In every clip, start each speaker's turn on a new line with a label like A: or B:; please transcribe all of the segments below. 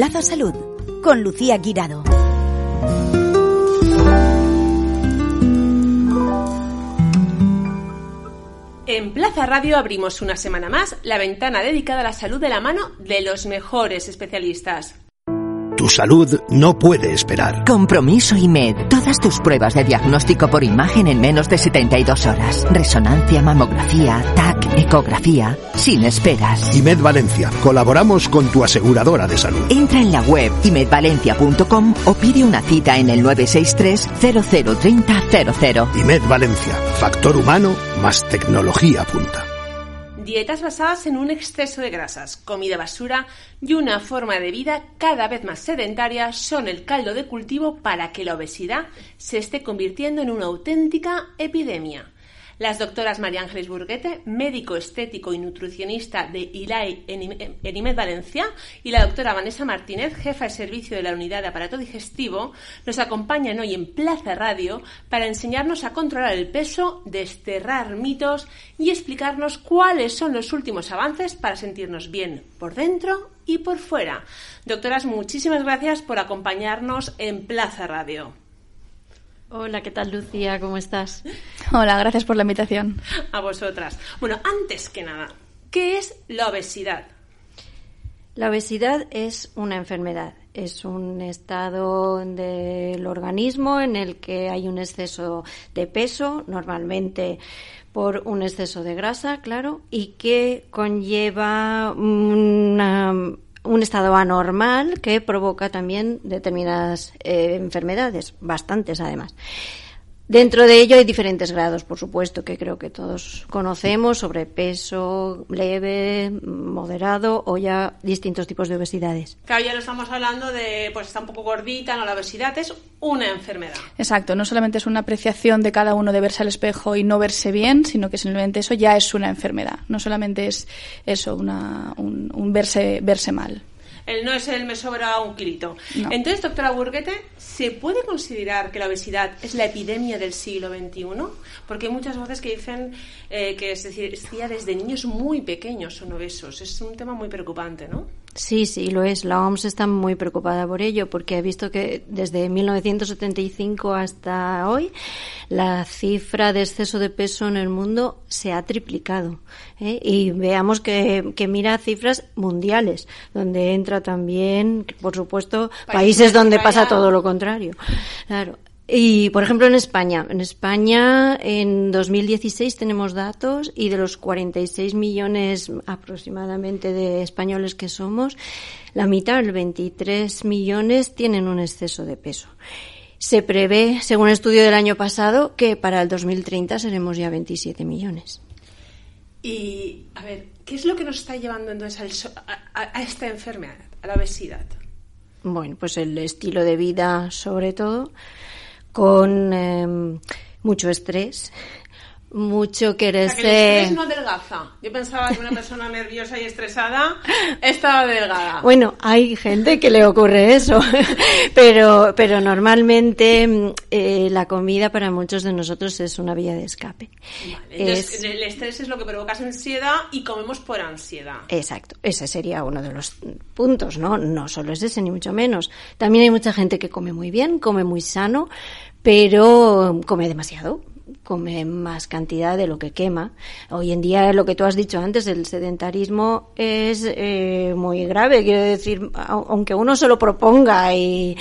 A: Plaza Salud con Lucía Guirado.
B: En Plaza Radio abrimos una semana más la ventana dedicada a la salud de la mano de los mejores especialistas.
C: Salud no puede esperar.
D: Compromiso IMED. Todas tus pruebas de diagnóstico por imagen en menos de 72 horas. Resonancia, mamografía, TAC, ecografía. Sin esperas.
C: IMED Valencia. Colaboramos con tu aseguradora de salud.
D: Entra en la web imedvalencia.com o pide una cita en el 963 003000.
C: IMED Valencia. Factor humano más tecnología punta.
B: Dietas basadas en un exceso de grasas, comida basura y una forma de vida cada vez más sedentaria son el caldo de cultivo para que la obesidad se esté convirtiendo en una auténtica epidemia. Las doctoras María Ángeles Burguete, médico estético y nutricionista de ILAI en IMED Valencia, y la doctora Vanessa Martínez, jefa de servicio de la unidad de aparato digestivo, nos acompañan hoy en Plaza Radio para enseñarnos a controlar el peso, desterrar mitos y explicarnos cuáles son los últimos avances para sentirnos bien por dentro y por fuera. Doctoras, muchísimas gracias por acompañarnos en Plaza Radio.
E: Hola, ¿qué tal Lucía? ¿Cómo estás?
F: Hola, gracias por la invitación.
B: A vosotras. Bueno, antes que nada, ¿qué es la obesidad?
E: La obesidad es una enfermedad, es un estado del organismo en el que hay un exceso de peso, normalmente por un exceso de grasa, claro, y que conlleva una un estado anormal que provoca también determinadas eh, enfermedades, bastantes además. Dentro de ello hay diferentes grados, por supuesto, que creo que todos conocemos, sobrepeso leve, moderado o ya distintos tipos de obesidades.
B: Claro, ya lo estamos hablando de, pues está un poco gordita, no la obesidad es una enfermedad.
F: Exacto, no solamente es una apreciación de cada uno de verse al espejo y no verse bien, sino que simplemente eso ya es una enfermedad. No solamente es eso, una, un, un verse, verse mal
B: el no es el me sobra un kilito. Entonces, doctora Burguete, ¿se puede considerar que la obesidad es la epidemia del siglo XXI? Porque hay muchas voces que dicen eh, que es decir, desde niños muy pequeños son obesos. Es un tema muy preocupante, ¿no?
E: Sí, sí, lo es. La OMS está muy preocupada por ello porque ha visto que desde 1975 hasta hoy la cifra de exceso de peso en el mundo se ha triplicado. ¿eh? Y veamos que, que, mira cifras mundiales, donde entra también, por supuesto, países, donde pasa todo lo contrario. Claro. Y, por ejemplo, en España. En España, en 2016 tenemos datos y de los 46 millones aproximadamente de españoles que somos, la mitad, el 23 millones, tienen un exceso de peso. Se prevé, según el estudio del año pasado, que para el 2030 seremos ya 27 millones.
B: Y, a ver, ¿qué es lo que nos está llevando entonces a, a esta enfermedad, a la obesidad?
E: Bueno, pues el estilo de vida, sobre todo con eh, mucho estrés, mucho querer
B: o sea, que el estrés no adelgaza. Yo pensaba que una persona nerviosa y estresada estaba delgada.
E: Bueno, hay gente que le ocurre eso, pero, pero normalmente eh, la comida para muchos de nosotros es una vía de escape.
B: Vale, entonces, el estrés es lo que provoca ansiedad y comemos por ansiedad.
E: Exacto, ese sería uno de los puntos, ¿no? No solo es ese, ni mucho menos. También hay mucha gente que come muy bien, come muy sano, pero come demasiado come más cantidad de lo que quema. Hoy en día, lo que tú has dicho antes, el sedentarismo es eh, muy grave. Quiero decir, aunque uno se lo proponga y,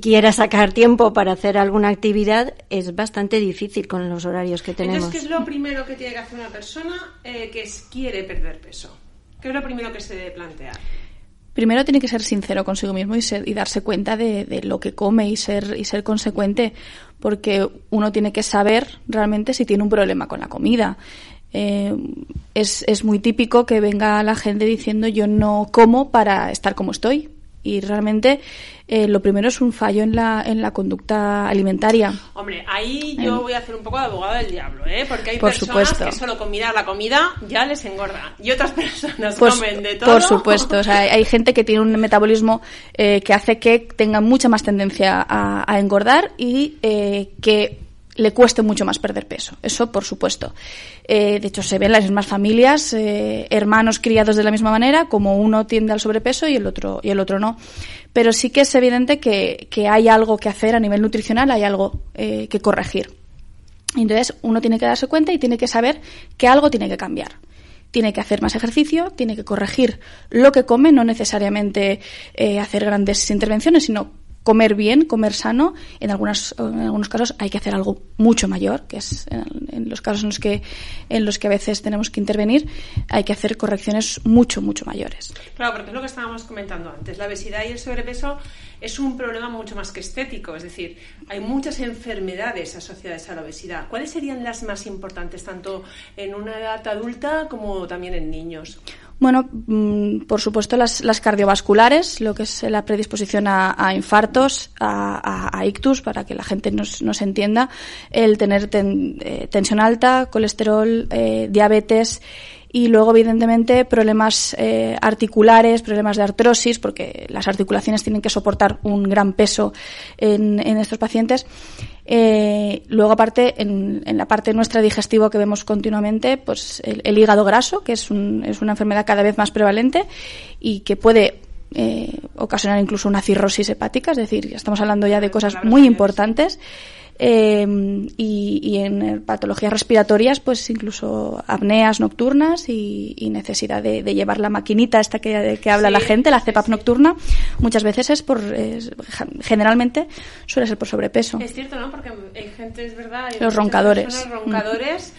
E: quiera sacar tiempo para hacer alguna actividad, es bastante difícil con los horarios que tenemos.
B: Entonces, ¿qué es lo primero que tiene que hacer una persona eh, que quiere perder peso? ¿Qué es lo primero que se debe plantear?
F: primero tiene que ser sincero consigo mismo y, y darse cuenta de, de, lo que come y ser, y ser consecuente, porque uno tiene que saber realmente si tiene un problema con la comida. Eh, es, es muy típico que venga la gente diciendo yo no como para estar como estoy. Y realmente eh, lo primero es un fallo en la, en la conducta alimentaria.
B: Hombre, ahí yo voy a hacer un poco de abogado del diablo, ¿eh? Porque hay
F: Por
B: personas
F: supuesto.
B: que solo con mirar la comida ya les engorda. Y otras personas
F: Por,
B: comen de todo.
F: por supuesto, o sea, hay- hay gente que tiene un metabolismo eh, que hace que tenga mucha más tendencia a, a engordar y eh, que le cueste mucho más perder peso. Eso, por supuesto. Eh, de hecho, se ven las mismas familias, eh, hermanos criados de la misma manera, como uno tiende al sobrepeso y el otro, y el otro no. Pero sí que es evidente que, que hay algo que hacer a nivel nutricional, hay algo eh, que corregir. Entonces, uno tiene que darse cuenta y tiene que saber que algo tiene que cambiar. Tiene que hacer más ejercicio, tiene que corregir lo que come, no necesariamente hacer grandes intervenciones, sino comer bien, comer sano. En, algunas, en algunos casos hay que hacer algo mucho mayor, que es en, en los casos en los, que, en los que a veces tenemos que intervenir, hay que hacer correcciones mucho, mucho mayores.
B: Claro, porque es lo que estábamos comentando antes. La obesidad y el sobrepeso es un problema mucho más que estético. Es decir, hay muchas enfermedades asociadas a la obesidad. ¿Cuáles serían las más importantes, tanto en una edad adulta como también en niños?
F: Bueno, mm, por supuesto las, las cardiovasculares, lo que es la predisposición a, infartos, a, ictus, para que la gente nos, nos entienda, el tener ten- eh, tensión alta, colesterol, eh, diabetes y luego evidentemente problemas eh, articulares, problemas de artrosis, porque las articulaciones tienen que soportar un gran peso en, en estos pacientes. Eh, luego, aparte, en, en la parte nuestra digestivo que vemos continuamente, pues el, el hígado graso, que es, un- es una enfermedad cada vez más prevalente y que puede eh, ocasionar incluso una cirrosis hepática, es decir, ya estamos hablando ya de cosas muy importantes. Eh, y, y en patologías respiratorias, pues incluso apneas nocturnas y, y necesidad de, de llevar la maquinita esta que, que habla
B: Sí,
F: la gente, la CEPAP
B: sí.
F: nocturna, muchas veces es por, es- generalmente suele ser por sobrepeso.
B: Es cierto, ¿no? Porque hay gente, es verdad, hay
F: Los roncadores.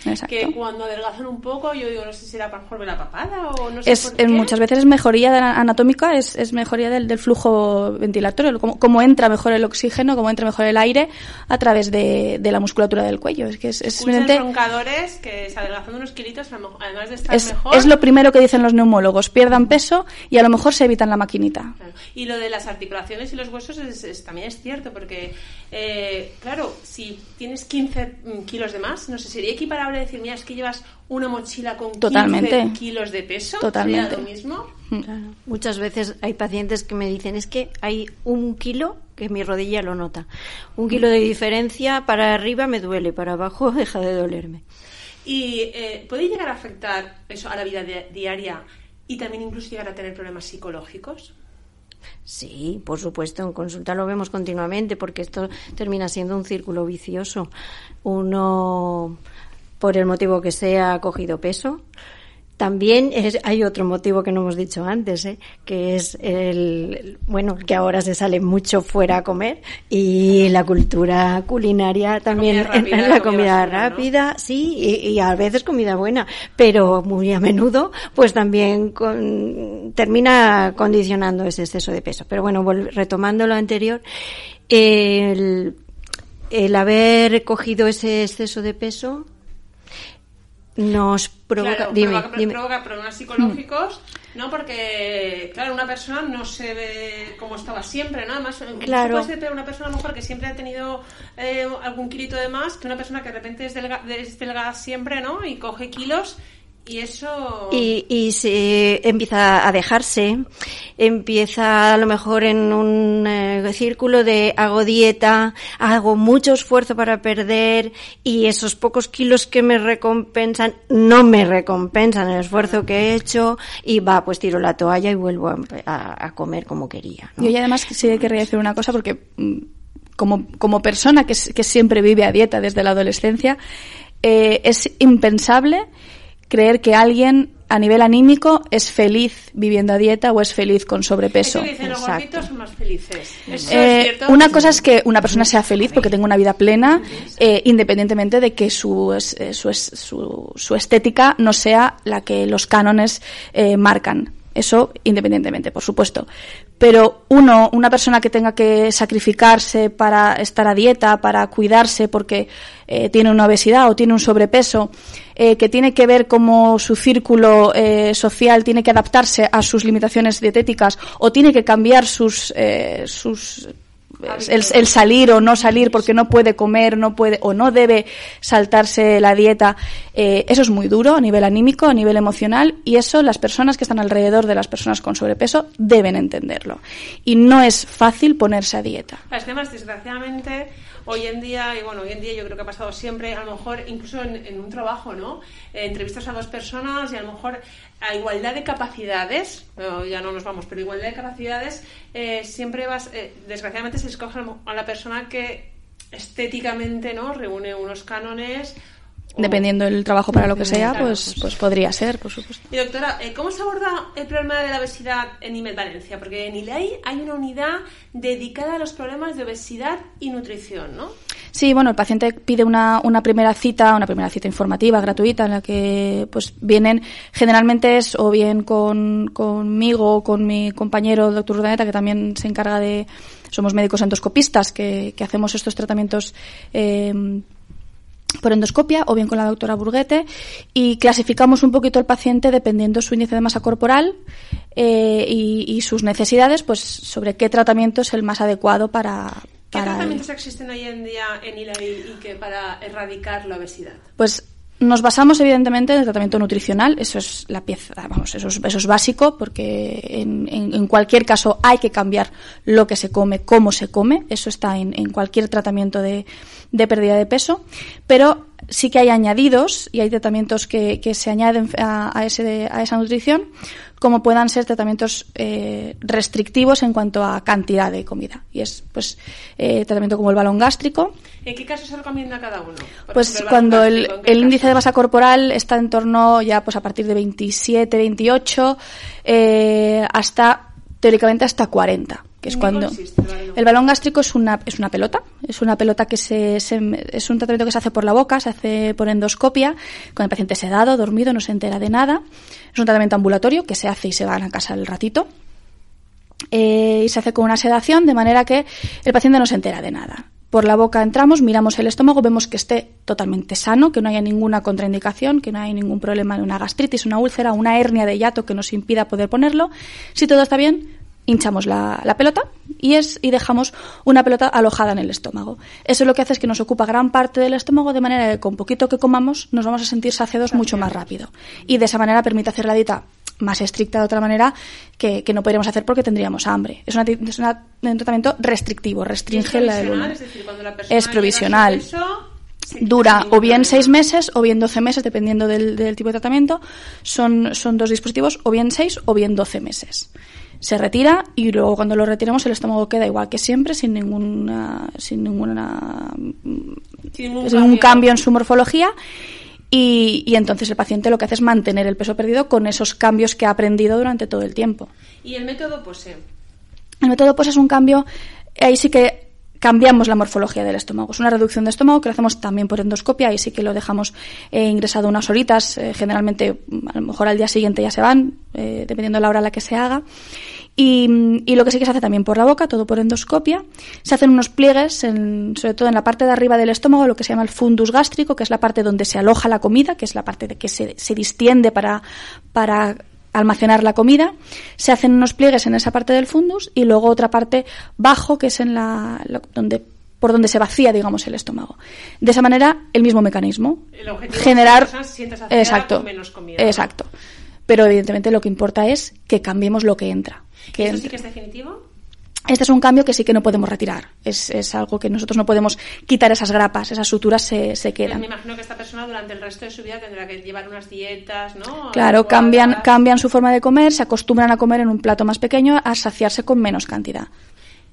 F: Mm.
B: Que cuando adelgazan un poco, yo digo, no sé si era para mejor ver la papada o no sé
F: es,
B: por
F: en
B: qué.
F: muchas veces es mejoría anatómica, es, es mejoría del, del flujo ventilatorio, cómo, cómo entra mejor el oxígeno, cómo entra mejor el aire a través de, de la musculatura del cuello. Es que es, es, evidente-
B: roncadores que se adelgazando unos kilitos, además de estar
F: es,
B: mejor...
F: es lo primero que dicen los neumólogos, pierdan peso y a lo mejor se evitan la maquinita.
B: Claro. Y lo de las articulaciones y los huesos es- es- también es cierto, porque, eh, claro, si tienes 15 kilos de más, no sé, sería equiparable decir, mira, es que llevas una mochila con 15
F: Totalmente.
B: kilos de peso.
F: Totalmente.
B: ¿Sería lo mismo?
E: Claro. Muchas veces hay pacientes que me dicen es que hay un kilo que mi rodilla lo nota. Un kilo de diferencia para arriba me duele, para abajo deja de dolerme.
B: Y eh, puede llegar a afectar eso a la vida di- diaria y también incluso llegar a tener problemas psicológicos.
E: Sí, por supuesto, en consulta lo vemos continuamente porque esto termina siendo un círculo vicioso. Uno, por el motivo que sea, ha cogido peso. También es- hay otro motivo que no hemos dicho antes, ¿eh? que es el, bueno, que ahora se sale mucho fuera a comer y la cultura culinaria también,
B: Comida rápida,
E: la
B: comida
E: comida
B: basura, ¿no?
E: rápida, sí, y, y a veces comida buena, pero muy a menudo, pues también con- termina condicionando ese exceso de peso. Pero bueno, retomando lo anterior, el, el haber cogido ese exceso de peso nos provoca,
B: Claro,
E: dime,
B: provoca,
E: dime.
B: provoca problemas psicológicos, ¿no? Porque, claro, una persona no se ve como estaba siempre, ¿no? Además,
E: Claro.
B: puede ser una persona a lo mejor que siempre ha tenido eh, algún kilito de más que una persona que de repente es, delga- es delgada siempre, ¿no? Y coge kilos y eso...
E: Y, y se empieza a dejarse, empieza a lo mejor en un eh, círculo de hago dieta, hago mucho esfuerzo para perder y esos pocos kilos que me recompensan no me recompensan el esfuerzo que he hecho y va, pues tiro la toalla y vuelvo a, a- a comer como quería. ¿no?
F: Yo y además sí que querría decir una cosa porque mm, como, como persona que siempre vive a dieta desde la adolescencia, eh, es impensable creer que alguien a nivel anímico es feliz viviendo a dieta o es feliz con sobrepeso.
B: Es que dicen los gorditos son más felices. Eso
F: Eh,
B: es cierto.
F: una cosa es que una persona sea feliz porque tenga una vida plena, eh, independientemente de que su, es- eh, su, es- su, su estética no sea la que los cánones eh, marcan. Eso independientemente, por supuesto. Pero uno, una persona que tenga que sacrificarse para estar a dieta, para cuidarse porque eh, tiene una obesidad o tiene un sobrepeso, eh, que tiene que ver cómo su círculo eh, social tiene que adaptarse a sus limitaciones dietéticas o tiene que cambiar sus, sus el, salir o no salir porque no puede comer, no puede o no debe saltarse la dieta, eh, eso es muy duro a nivel anímico, a nivel emocional y eso las personas que están alrededor de las personas con sobrepeso deben entenderlo. Y no es fácil ponerse a dieta.
B: Es más, desgraciadamente, hoy en día, y bueno, hoy en día yo creo que ha pasado siempre, a lo mejor incluso en, un trabajo, ¿no? Eh, entrevistas a dos personas y a lo mejor a igualdad de capacidades, ya no nos vamos, pero igualdad de capacidades, eh, siempre vas, eh, desgraciadamente se escoge a la persona que estéticamente no reúne unos cánones
F: Dependiendo del trabajo para lo que sea, pues, pues, podría ser, por supuesto.
B: Y doctora, eh, ¿cómo se aborda el problema de la obesidad en IMED Valencia? Porque en ILEI hay una unidad dedicada a los problemas de obesidad y nutrición, ¿no?
F: Sí, bueno, el paciente pide una, una primera cita, una primera cita informativa, gratuita, en la que pues vienen, generalmente es o bien con, conmigo o con mi compañero, el doctor Urdaneta, que también se encarga de, somos médicos endoscopistas, que, que hacemos estos tratamientos eh, por endoscopia o bien con la doctora Burguete y clasificamos un poquito el paciente dependiendo su índice de masa corporal eh, y, sus necesidades, pues sobre qué tratamiento es el más adecuado para.
B: ¿Qué tratamientos existen hoy en día en ILAI y que para erradicar la obesidad?
F: Pues nos basamos evidentemente en el tratamiento nutricional, eso es la pieza, vamos, eso es, eso es básico porque en, en, cualquier caso hay que cambiar lo que se come, cómo se come, eso está en, cualquier tratamiento de, pérdida de peso, pero sí que hay añadidos y hay tratamientos que, que se añaden a, a, ese, a esa nutrición, como puedan ser tratamientos eh, restrictivos en cuanto a cantidad de comida. Y es pues eh, tratamiento como el balón gástrico.
B: ¿En qué caso se recomienda cada uno?
F: pues cuando el, índice de masa corporal está en torno ya pues a partir de 27, 28, eh, hasta teóricamente hasta 40 que es cuando el balón? gástrico es una es una pelota es una pelota que se, es un tratamiento que se hace por la boca se hace por endoscopia con el paciente sedado dormido no se entera de nada es un tratamiento ambulatorio que se hace y se va a la casa al ratito eh, y se hace con una sedación de manera que el paciente no se entera de nada por la boca entramos, miramos el estómago, vemos que esté totalmente sano, que no haya ninguna contraindicación, que no hay ningún problema de una gastritis, una úlcera, una hernia de hiato que nos impida poder ponerlo. Si todo está bien, hinchamos la, pelota y, es, y dejamos una pelota alojada en el estómago. Eso lo que hace es que nos ocupa gran parte del estómago de manera que con poquito que comamos nos vamos a sentir saciados mucho más rápido. Y de esa manera permite hacer la dieta más estricta de otra manera que, no podríamos hacer porque tendríamos hambre. Es, una, es un tratamiento restrictivo, restringe la,
B: es, decir,
F: es provisional. dura o bien seis meses o bien doce meses, dependiendo del, del, tipo de tratamiento. Son, son dos dispositivos, o bien seis o bien doce meses se retira y luego cuando lo retiramos el estómago queda igual que siempre sin ninguna sin ninguna ningún cambio. en su morfología y, y, entonces el paciente lo que hace es mantener el peso perdido con esos cambios que ha aprendido durante todo el tiempo.
B: ¿Y el método POSE?
F: El método POSE es un cambio, ahí sí que cambiamos la morfología del estómago. Es una reducción de estómago que lo hacemos también por endoscopia y sí que lo dejamos eh, ingresado unas horitas, eh, generalmente a lo mejor al día siguiente ya se van, eh, dependiendo de la hora a la que se haga. Y, lo que sí que se hace también por la boca, todo por endoscopia. Se hacen unos pliegues, sobre todo en la parte de arriba del estómago, lo que se llama el fundus gástrico, que es la parte donde se aloja la comida, que es la parte de que se, se distiende para, para almacenar la comida, se hacen unos pliegues en esa parte del fundus y luego otra parte bajo que es en la, donde por donde se vacía, digamos, el estómago. De esa manera, el mismo mecanismo. generar exacto,
B: menos comida,
F: exacto. Pero evidentemente lo que importa es que cambiemos lo que entra.
B: ¿Eso sí que es definitivo?
F: Este es un cambio que sí que no podemos retirar. Es, es algo que nosotros no podemos quitar esas grapas, esas suturas se, se quedan.
B: me imagino que esta persona durante el resto de su vida tendrá que llevar unas dietas, ¿no?
F: Claro, cambian, cambian su forma de comer, se acostumbran a comer en un plato más pequeño, a saciarse con menos cantidad.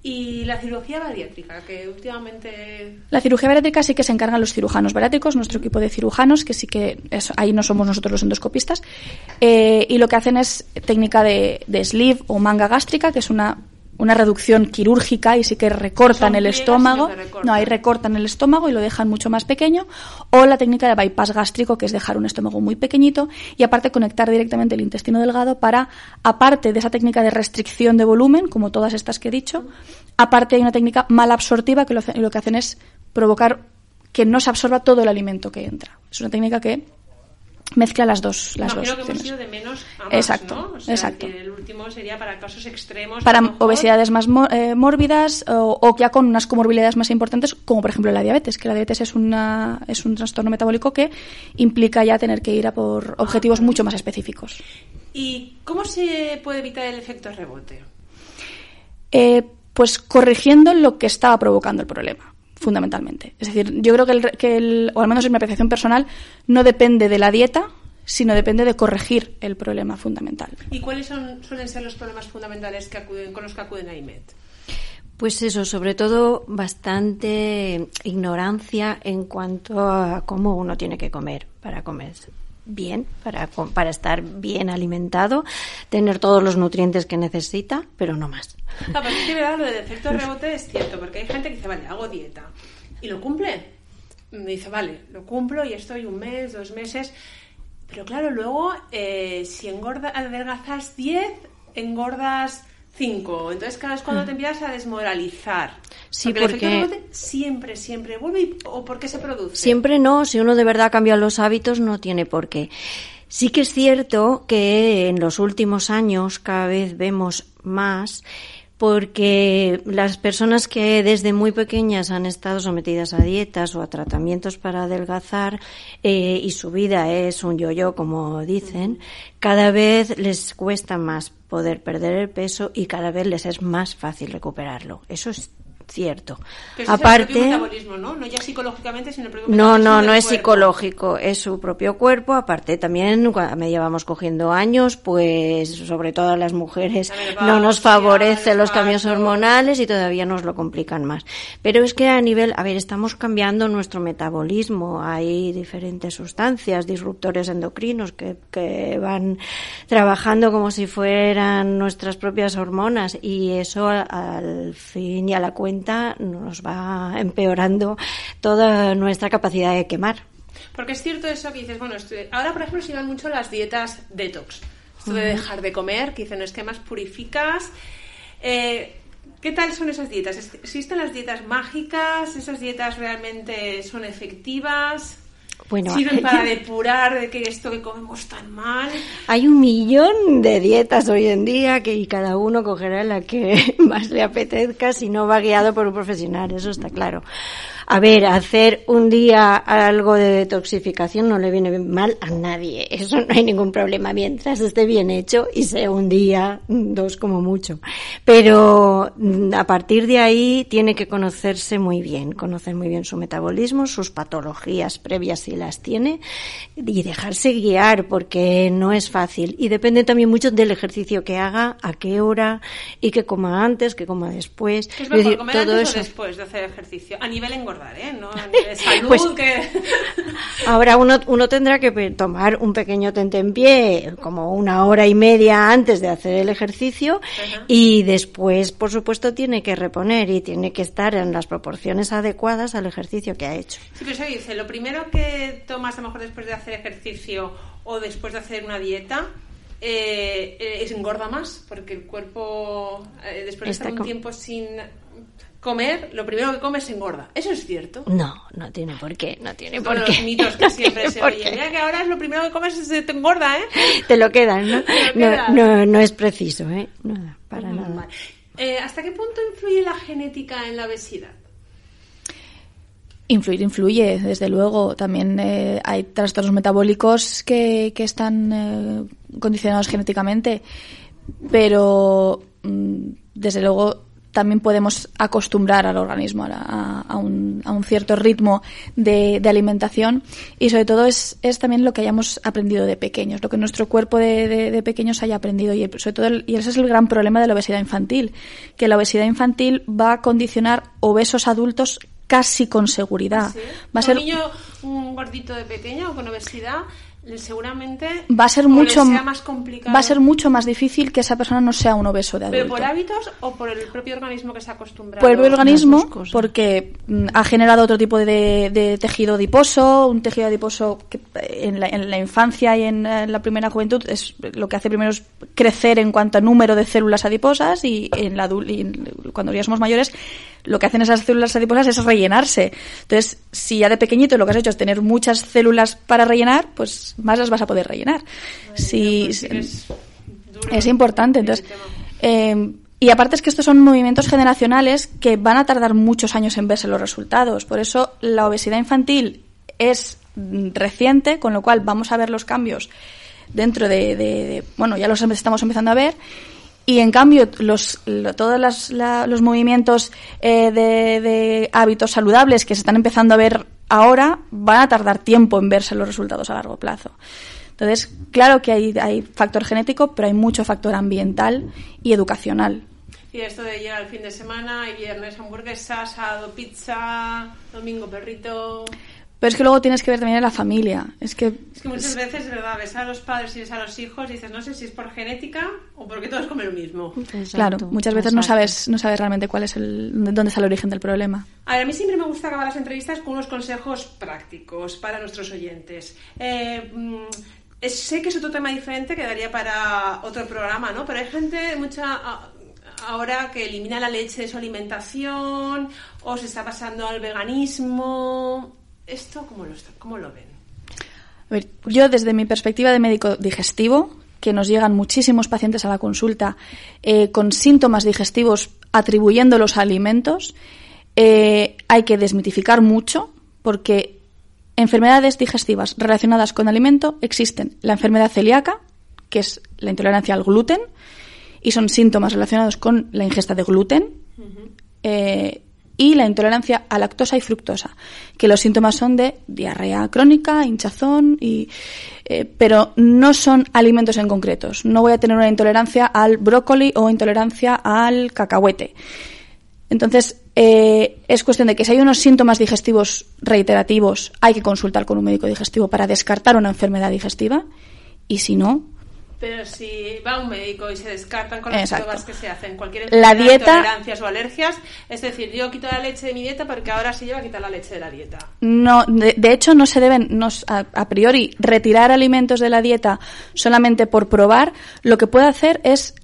B: Y la cirugía bariátrica, que últimamente...
F: La cirugía bariátrica sí que se encargan los cirujanos bariátricos, nuestro equipo de cirujanos, que sí que ahí no somos nosotros los endoscopistas, eh, y lo que hacen es técnica de, de sleeve o manga gástrica, que es una una reducción quirúrgica y sí que recortan el estómago. No, ahí recortan el estómago y lo dejan mucho más pequeño. O la técnica de bypass gástrico, que es dejar un estómago muy pequeñito y aparte conectar directamente el intestino delgado para, aparte de esa técnica de restricción de volumen, como todas estas que he dicho, aparte hay una técnica mal absortiva que lo, lo que hacen es provocar que no se absorba todo el alimento que entra. Es una técnica que mezcla las dos las dos
B: que hemos ido de menos a más,
F: exacto
B: ¿no? O sea,
F: exacto
B: que el último sería para casos extremos
F: para
B: mejor.
F: obesidades más eh, mórbidas o, o ya con unas comorbilidades más importantes como por ejemplo la diabetes que la diabetes es una es un trastorno metabólico que implica ya tener que ir a por objetivos
B: Ah.
F: mucho más específicos
B: y cómo se puede evitar el efecto rebote
F: Eh, pues corrigiendo lo que estaba provocando el problema fundamentalmente. Es decir yo creo que el, que el o al menos en mi apreciación personal no depende de la dieta sino depende de corregir el problema fundamental.
B: Y cuáles son suelen ser los problemas fundamentales que acuden con los que acuden a IMED
E: Pues eso, sobre todo bastante ignorancia en cuanto a cómo uno tiene que comer para comer bien, para, para estar bien alimentado, tener todos los nutrientes que necesita, pero no más.
B: Pero es que verdad, lo del efecto rebote es cierto, porque hay gente que dice, vale, hago dieta. Y lo cumple. Me dice, vale, lo cumplo y estoy un mes, dos meses. Pero claro, luego, eh, si engorda, adelgazas 10, engordas 5. Entonces, cada vez cuando te empiezas a desmoralizar.
E: Sí,
B: porque, el efecto
E: porque-
B: rebote siempre, siempre vuelve. ¿O por qué se produce?
E: Siempre no, si uno de verdad cambia los hábitos no tiene por qué. Sí que es cierto que en los últimos años cada vez vemos más porque las personas que desde muy pequeñas han estado sometidas a dietas o a tratamientos para adelgazar eh, y su vida es un yo-yo, como dicen, cada vez les cuesta más poder perder el peso y cada vez les es más fácil recuperarlo. Eso es cierto.
B: Pero ese es el
E: Aparte,
B: metabolismo, ¿no? No ya psicológicamente, sino el propio
E: no, no, no es
B: cuerpo.
E: psicológico, es su propio cuerpo. Aparte, también a medida vamos cogiendo años, pues sobre todo a las mujeres
B: La
E: no nos favorece los cambios hormonales y todavía nos lo complican más. Pero es que a nivel, a ver, estamos cambiando nuestro metabolismo. Hay diferentes sustancias, disruptores endocrinos que, que van trabajando como si fueran nuestras propias hormonas y eso al fin y a la cuenta nos va empeorando toda nuestra capacidad de quemar.
B: Porque es cierto eso que dices, bueno, ahora por ejemplo se llevan mucho las dietas detox. Esto de dejar de comer, que dicen, es que más purificas. Eh, ¿Qué tal son esas dietas? ¿Es- ¿Existen las dietas mágicas? ¿Esas dietas realmente son efectivas?
E: Bueno,
B: ¿Sirven para depurar de que esto que comemos tan mal?
E: Hay un millón de dietas hoy en día que y cada uno cogerá la que más le apetezca si no va guiado por un profesional, eso está claro. A ver, hacer un día algo de detoxificación no le viene mal a nadie, eso no hay ningún problema mientras esté bien hecho y sea un día, dos como mucho. Pero mm, a partir de ahí tiene que conocerse muy bien, conocer muy bien su metabolismo, sus patologías previas si las tiene y dejarse guiar porque no es fácil y depende también mucho del ejercicio que haga, a qué hora y que coma antes, que coma después.
B: ¿Qué es
E: Es
B: mejor,
E: decir,
B: comer
E: todo
B: antes
E: eso.
B: o después de hacer ejercicio? A nivel engordar, ¿eh? No nivel salud,
E: Pues-
B: que...
E: Ahora uno, uno tendrá que tomar un pequeño tentempié como una hora y media antes de hacer el ejercicio y después, por supuesto, tiene que reponer y tiene que estar en las proporciones adecuadas al ejercicio que ha hecho.
B: Sí, pero eso dice, lo primero que tomas a lo mejor después de hacer ejercicio o después de hacer una dieta eh, eh, es engorda más, porque el cuerpo eh, después de
E: Está
B: estar un tiempo sin comer, lo primero que comes engorda. Eso es cierto.
E: No, no tiene por qué, no tiene por
B: los
E: qué.
B: mitos que
E: No
B: siempre se oyen. Mira que ahora es lo primero que comes se te engorda, ¿eh?
E: Te lo quedan, ¿no?
B: Te lo
E: No,
B: quedas.
E: no, no es preciso, ¿eh? Nada, para
B: Mm,
E: nada.
B: Eh, ¿Hasta qué punto influye la genética en la obesidad?
F: Influir influye, desde luego. También eh, hay trastornos metabólicos que, que están eh, condicionados genéticamente, pero mm, desde luego también podemos acostumbrar al organismo a, la- a- a un, a un cierto ritmo de, de alimentación y sobre todo es, es también lo que hayamos aprendido de pequeños, lo que nuestro cuerpo de, de- de pequeños haya aprendido y sobre todo el- y ese es el gran problema de la obesidad infantil, que la obesidad infantil va a condicionar obesos adultos casi con seguridad.
B: ¿Sí?
F: Va a ser
B: Un niño un gordito de pequeño con obesidad seguramente
F: va a ser mucho
B: más complicado.
F: va a ser mucho más difícil que esa persona no sea un obeso de adulto.
B: ¿Pero por hábitos o por el propio organismo que se ha acostumbrado?
F: Por el propio organismo, porque mm, ha generado otro tipo de, tejido adiposo, un tejido adiposo que en la, en la infancia y en la primera juventud es lo que hace primero es crecer en cuanto a número de células adiposas y en la y cuando ya somos mayores lo que hacen esas células adiposas es rellenarse. Entonces, si ya de pequeñito lo que has hecho es tener muchas células para rellenar, pues más las vas a poder rellenar. si, pues es, importante. Entonces, eh, y aparte es que estos son movimientos generacionales que van a tardar muchos años en verse los resultados. Por eso la obesidad infantil es reciente, con lo cual vamos a ver los cambios dentro de, de bueno, ya los estamos empezando a ver y en cambio, los, todos los movimientos eh, de, hábitos saludables que se están empezando a ver ahora van a tardar tiempo en verse los resultados a largo plazo. Entonces, claro que hay, hay factor genético, pero hay mucho factor ambiental y educacional.
B: Y esto de llegar al fin de semana viernes hamburguesas, sábado pizza, domingo perrito.
F: Pero es que luego tienes que ver también a la familia. Es que,
B: es que muchas veces, verdad, ves a los padres y ves a los hijos y dices, no sé si es por genética o porque todos comen lo mismo.
F: claro, muchas veces no sabes, no sabes realmente cuál es el, dónde está el origen del problema.
B: A, ver, a mí siempre me gusta acabar las entrevistas con unos consejos prácticos para nuestros oyentes. Eh, mm, sé que es otro tema diferente que daría para otro programa, ¿no? Pero hay gente, mucha ahora que elimina la leche de su alimentación o se está pasando al veganismo. ¿Esto cómo lo, cómo lo ven?
F: A ver, yo desde mi perspectiva de médico digestivo, que nos llegan muchísimos pacientes a la consulta eh, con síntomas digestivos atribuyendo los alimentos, eh, hay que desmitificar mucho porque enfermedades digestivas relacionadas con alimento existen. La enfermedad celíaca, que es la intolerancia al gluten, y son síntomas relacionados con la ingesta de gluten y la intolerancia a lactosa y fructosa, que los síntomas son de diarrea crónica, hinchazón, y, eh, pero no son alimentos en concretos. No voy a tener una intolerancia al brócoli o intolerancia al cacahuete. Entonces, eh, es cuestión de que si hay unos síntomas digestivos reiterativos, hay que consultar con un médico digestivo para descartar una enfermedad digestiva y si no,
B: pero si va un médico y se descartan con las pruebas que se hacen, cualquier
F: la dieta,
B: intolerancias o alergias, es decir, yo quito la leche de mi dieta porque ahora sí lleva a quitar la leche de la dieta.
F: No, de, hecho no se deben a, priori retirar alimentos de la dieta solamente por probar. Lo que puede hacer es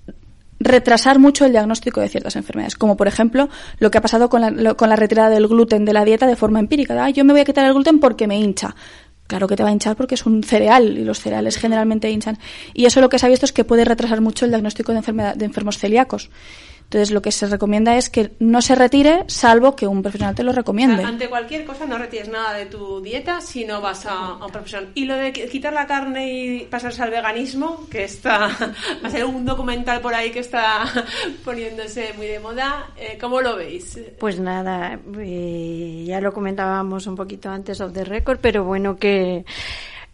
F: retrasar mucho el diagnóstico de ciertas enfermedades, como por ejemplo lo que ha pasado con la, con la retirada del gluten de la dieta de forma empírica. yo me voy a quitar el gluten porque me hincha. Claro que te va a hinchar porque es un cereal y los cereales generalmente hinchan. Y eso lo que se ha visto es que puede retrasar mucho el diagnóstico de, enfermedad, de enfermos celíacos. Entonces, lo que se recomienda es que no se retire, salvo que un profesional te lo recomiende.
B: ante cualquier cosa, no retires nada de tu dieta si no vas a, un profesional. Y lo de quitar la carne y pasarse al veganismo, que está, va a ser un documental por ahí que está poniéndose muy de moda, eh, ¿cómo lo veis?
E: Pues nada, eh, ya lo comentábamos un poquito antes of the record, pero bueno, que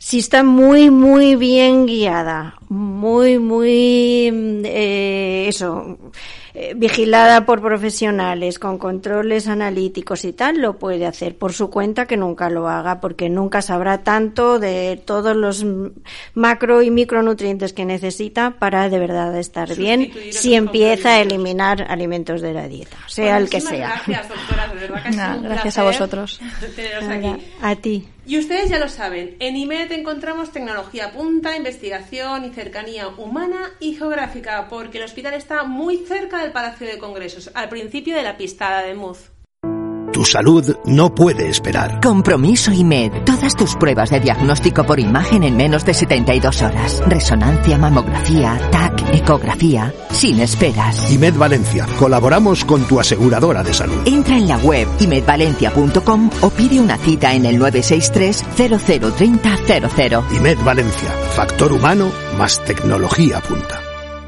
E: si está muy, muy bien guiada, muy, muy, eh, eso, eh, vigilada por profesionales, con controles analíticos y tal, lo puede hacer por su cuenta que nunca lo haga, porque nunca sabrá tanto de todos los macro y micronutrientes que necesita para de verdad estar bien si empieza a eliminar alimentos de la dieta, sea el que sea.
B: Gracias, doctora, de verdad que
F: gracias a vosotros.
E: A ti.
B: Y ustedes ya lo saben, en IMED encontramos tecnología punta, investigación y cercanía humana y geográfica, porque el hospital está muy cerca del Palacio de Congresos, al principio de la pista de Muz.
C: Tu salud no puede esperar.
D: Compromiso IMED. Todas tus pruebas de diagnóstico por imagen en menos de 72 horas. Resonancia, mamografía, TAC, ecografía. Sin esperas.
C: IMED Valencia. Colaboramos con tu aseguradora de salud.
D: Entra en la web imedvalencia.com o pide una cita en el 963 003000.
C: IMED Valencia. Factor humano más tecnología punta.